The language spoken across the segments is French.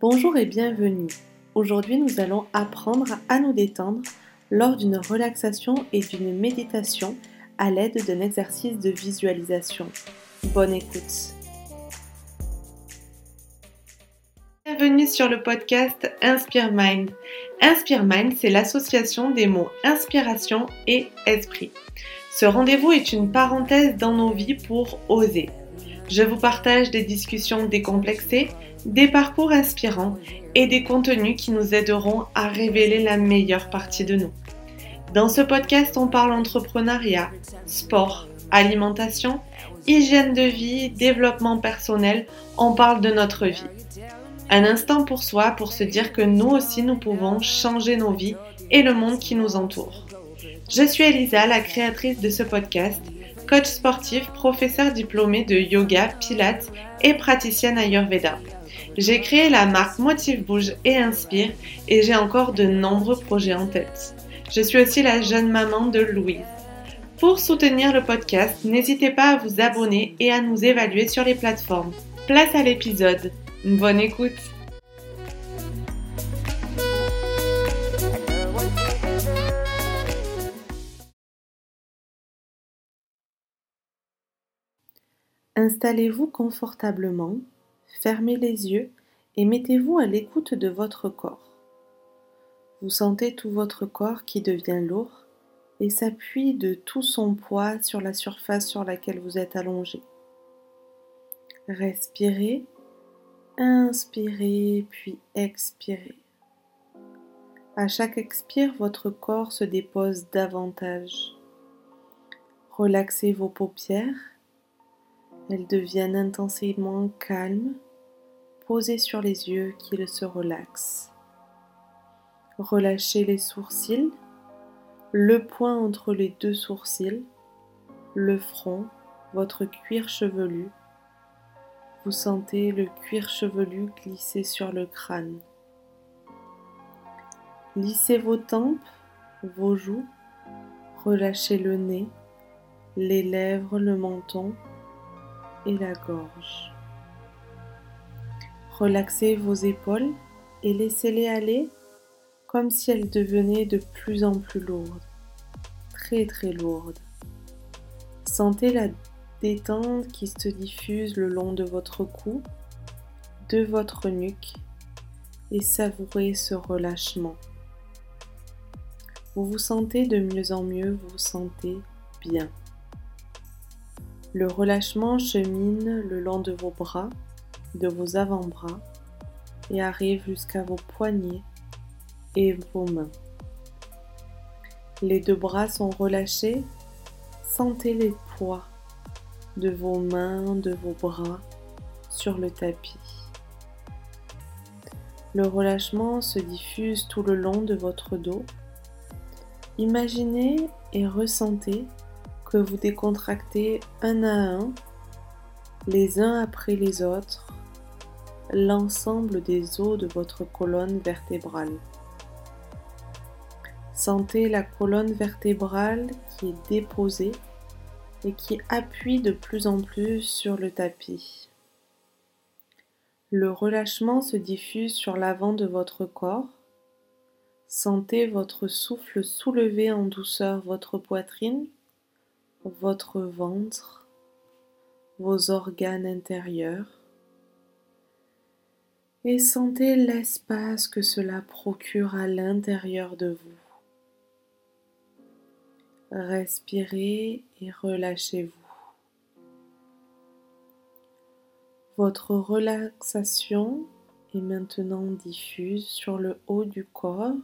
Bonjour et bienvenue. Aujourd'hui, nous allons apprendre à nous détendre lors d'une relaxation et d'une méditation à l'aide d'un exercice de visualisation. Bonne écoute. Bienvenue sur le podcast Inspire Mind. Inspire Mind, c'est l'association des mots inspiration et esprit. Ce rendez-vous est une parenthèse dans nos vies pour oser. Je vous partage des discussions décomplexées, des parcours inspirants et des contenus qui nous aideront à révéler la meilleure partie de nous. Dans ce podcast, on parle entrepreneuriat, sport, alimentation, hygiène de vie, développement personnel, on parle de notre vie. Un instant pour soi pour se dire que nous aussi nous pouvons changer nos vies et le monde qui nous entoure. Je suis Elisa, la créatrice de ce podcast, coach sportif, professeur diplômé de yoga, pilates et praticienne Ayurveda. J'ai créé la marque Motive Bouge et Inspire et j'ai encore de nombreux projets en tête. Je suis aussi la jeune maman de Louise. Pour soutenir le podcast, n'hésitez pas à vous abonner et à nous évaluer sur les plateformes. Place à l'épisode. Bonne écoute. Installez-vous confortablement Fermez les yeux et mettez-vous à l'écoute de votre corps. Vous sentez tout votre corps qui devient lourd et s'appuie de tout son poids sur la surface sur laquelle vous êtes allongé. Respirez, inspirez puis expirez. À chaque expire, votre corps se dépose davantage. Relaxez vos paupières, elles deviennent intensément calmes posez sur les yeux qu'ils se relaxent. Relâchez les sourcils, le point entre les deux sourcils, le front, votre cuir chevelu. Vous sentez le cuir chevelu glisser sur le crâne. Lissez vos tempes, vos joues, relâchez le nez, les lèvres, le menton et la gorge. Relaxez vos épaules et laissez-les aller comme si elles devenaient de plus en plus lourdes, très très lourdes. Sentez la détente qui se diffuse le long de votre cou, de votre nuque et savourez ce relâchement. Vous vous sentez de mieux en mieux, vous vous sentez bien. Le relâchement chemine le long de vos bras, de vos avant-bras et arrive jusqu'à vos poignets et vos mains. Les deux bras sont relâchés. Sentez les poids de vos mains, de vos bras sur le tapis. Le relâchement se diffuse tout le long de votre dos. Imaginez et ressentez que vous décontractez un à un, les uns après les autres, l'ensemble des os de votre colonne vertébrale. Sentez la colonne vertébrale qui est déposée et qui appuie de plus en plus sur le tapis. Le relâchement se diffuse sur l'avant de votre corps. Sentez votre souffle soulever en douceur votre poitrine, votre ventre, vos organes intérieurs et sentez l'espace que cela procure à l'intérieur de vous. Respirez et relâchez-vous. Votre relaxation est maintenant diffuse sur le haut du corps.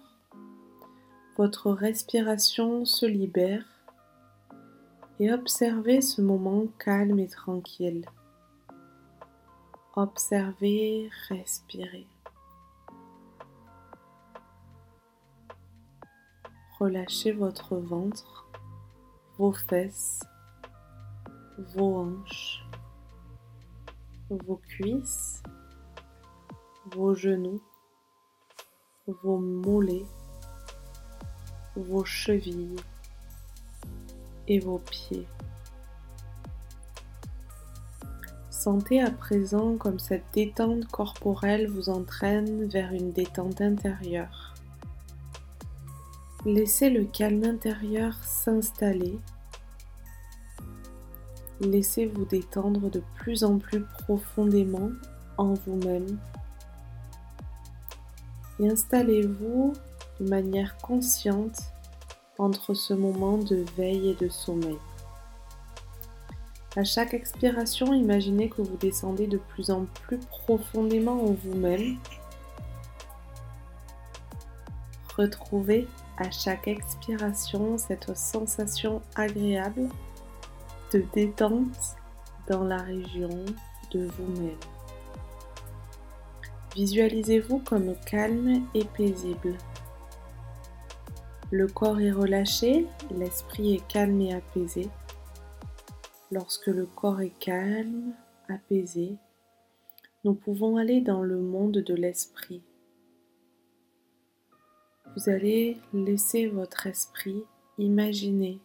Votre respiration se libère et observez ce moment calme et tranquille. Observez, respirez. Relâchez votre ventre, vos fesses, vos hanches, vos cuisses, vos genoux, vos mollets, vos chevilles vos pieds. Sentez à présent comme cette détente corporelle vous entraîne vers une détente intérieure. Laissez le calme intérieur s'installer. Laissez vous détendre de plus en plus profondément en vous-même. Et installez-vous de manière consciente entre ce moment de veille et de sommeil. À chaque expiration, imaginez que vous descendez de plus en plus profondément en vous-même. Retrouvez à chaque expiration cette sensation agréable de détente dans la région de vous-même. Visualisez-vous comme calme et paisible. Le corps est relâché, l'esprit est calme et apaisé. Lorsque le corps est calme, apaisé, nous pouvons aller dans le monde de l'esprit. Vous allez laisser votre esprit imaginer,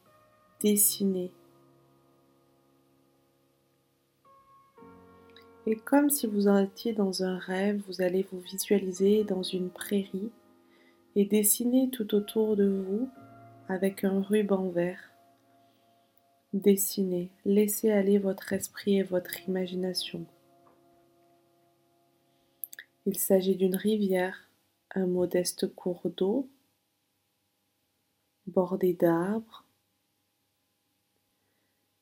dessiner. Et comme si vous étiez dans un rêve, vous allez vous visualiser dans une prairie et dessiner tout autour de vous avec un ruban vert Dessinez, laissez aller votre esprit et votre imagination. Il s'agit d'une rivière, un modeste cours d'eau, bordé d'arbres.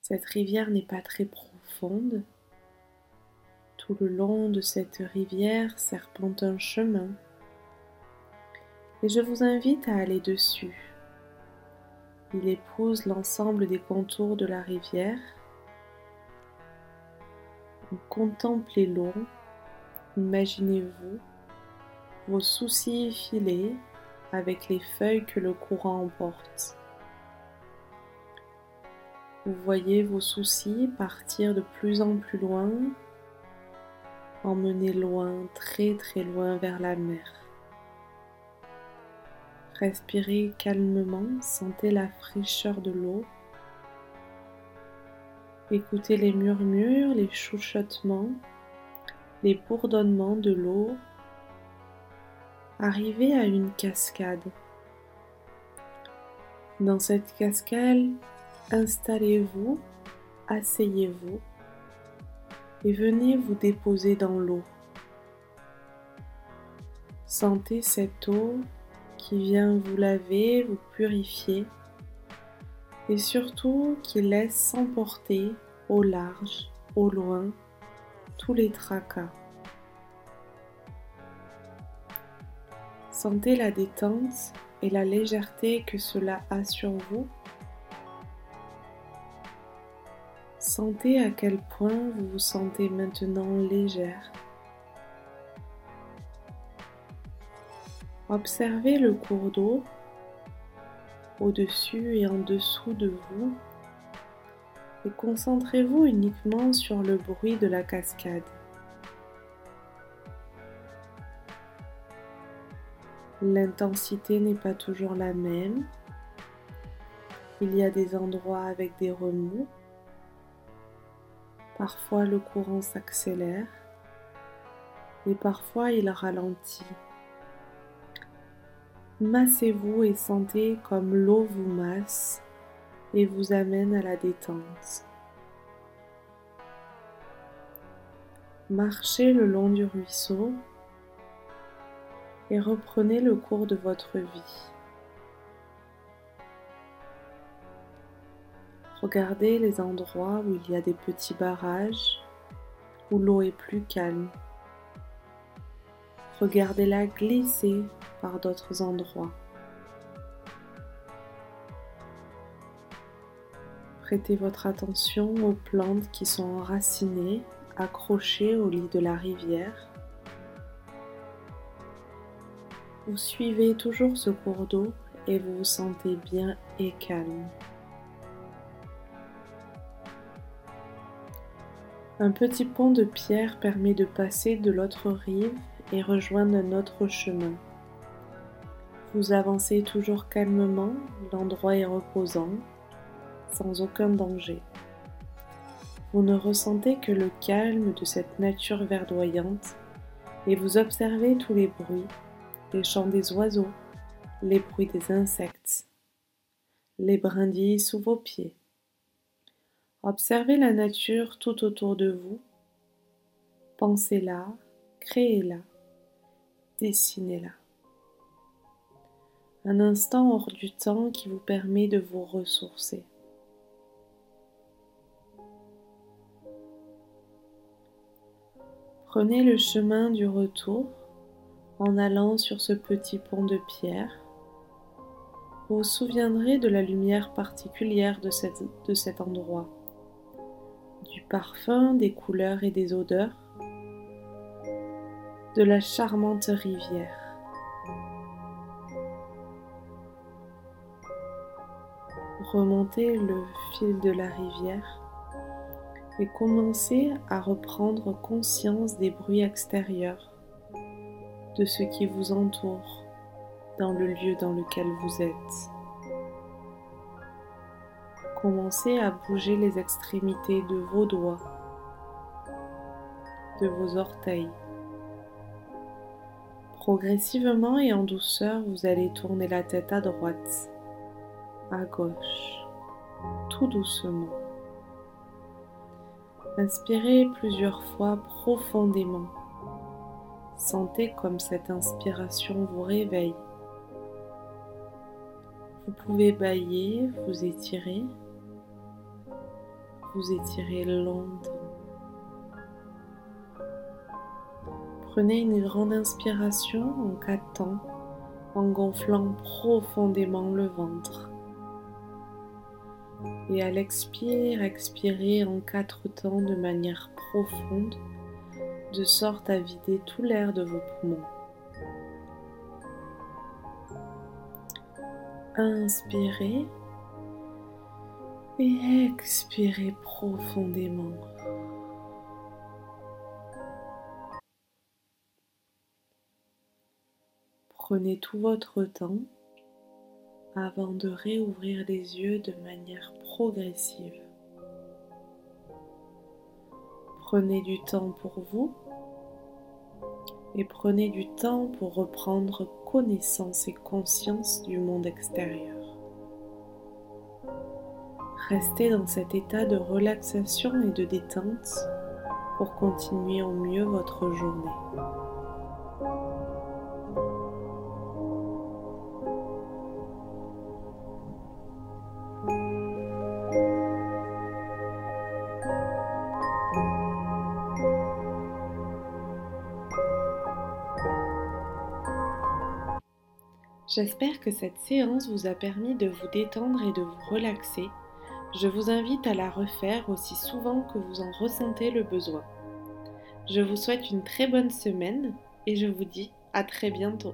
Cette rivière n'est pas très profonde. Tout le long de cette rivière serpente un chemin. Et je vous invite à aller dessus il épouse l'ensemble des contours de la rivière. Contemplez l'eau, imaginez-vous vos soucis filés avec les feuilles que le courant emporte. Vous voyez vos soucis partir de plus en plus loin, emmener loin, très très loin vers la mer. Respirez calmement, sentez la fraîcheur de l'eau. Écoutez les murmures, les chuchotements, les bourdonnements de l'eau. Arrivez à une cascade. Dans cette cascade, installez-vous, asseyez-vous et venez vous déposer dans l'eau. Sentez cette eau qui vient vous laver, vous purifier et surtout qui laisse s'emporter au large, au loin, tous les tracas. Sentez la détente et la légèreté que cela a sur vous. Sentez à quel point vous vous sentez maintenant légère. Observez le cours d'eau au-dessus et en dessous de vous et concentrez-vous uniquement sur le bruit de la cascade. L'intensité n'est pas toujours la même. Il y a des endroits avec des remous. Parfois le courant s'accélère et parfois il ralentit. Massez-vous et sentez comme l'eau vous masse et vous amène à la détente. Marchez le long du ruisseau et reprenez le cours de votre vie. Regardez les endroits où il y a des petits barrages, où l'eau est plus calme. Regardez-la glisser par d'autres endroits. Prêtez votre attention aux plantes qui sont enracinées, accrochées au lit de la rivière. Vous suivez toujours ce cours d'eau et vous vous sentez bien et calme. Un petit pont de pierre permet de passer de l'autre rive et rejoindre notre chemin. Vous avancez toujours calmement, l'endroit est reposant, sans aucun danger. Vous ne ressentez que le calme de cette nature verdoyante et vous observez tous les bruits, les chants des oiseaux, les bruits des insectes, les brindilles sous vos pieds. Observez la nature tout autour de vous. Pensez-la, créez-la, dessinez-la. Un instant hors du temps qui vous permet de vous ressourcer. Prenez le chemin du retour en allant sur ce petit pont de pierre. Vous vous souviendrez de la lumière particulière de, de cet endroit, du parfum, des couleurs et des odeurs, de la charmante rivière. Remontez le fil de la rivière et commencez à reprendre conscience des bruits extérieurs, de ce qui vous entoure dans le lieu dans lequel vous êtes. Commencez à bouger les extrémités de vos doigts, de vos orteils. Progressivement et en douceur, vous allez tourner la tête à droite, à gauche, tout doucement. Inspirez plusieurs fois profondément. Sentez comme cette inspiration vous réveille. Vous pouvez bailler, vous étirer, vous étirer longtemps. Prenez une grande inspiration en quatre temps en gonflant profondément le ventre et à l'expire, expirez en quatre temps de manière profonde, de sorte à vider tout l'air de vos poumons. Inspirez et expirez profondément. Prenez tout votre temps avant de réouvrir les yeux de manière progressive. Prenez du temps pour vous et prenez du temps pour reprendre connaissance et conscience du monde extérieur. Restez dans cet état de relaxation et de détente pour continuer au mieux votre journée. J'espère que cette séance vous a permis de vous détendre et de vous relaxer. Je vous invite à la refaire aussi souvent que vous en ressentez le besoin. Je vous souhaite une très bonne semaine et je vous dis à très bientôt.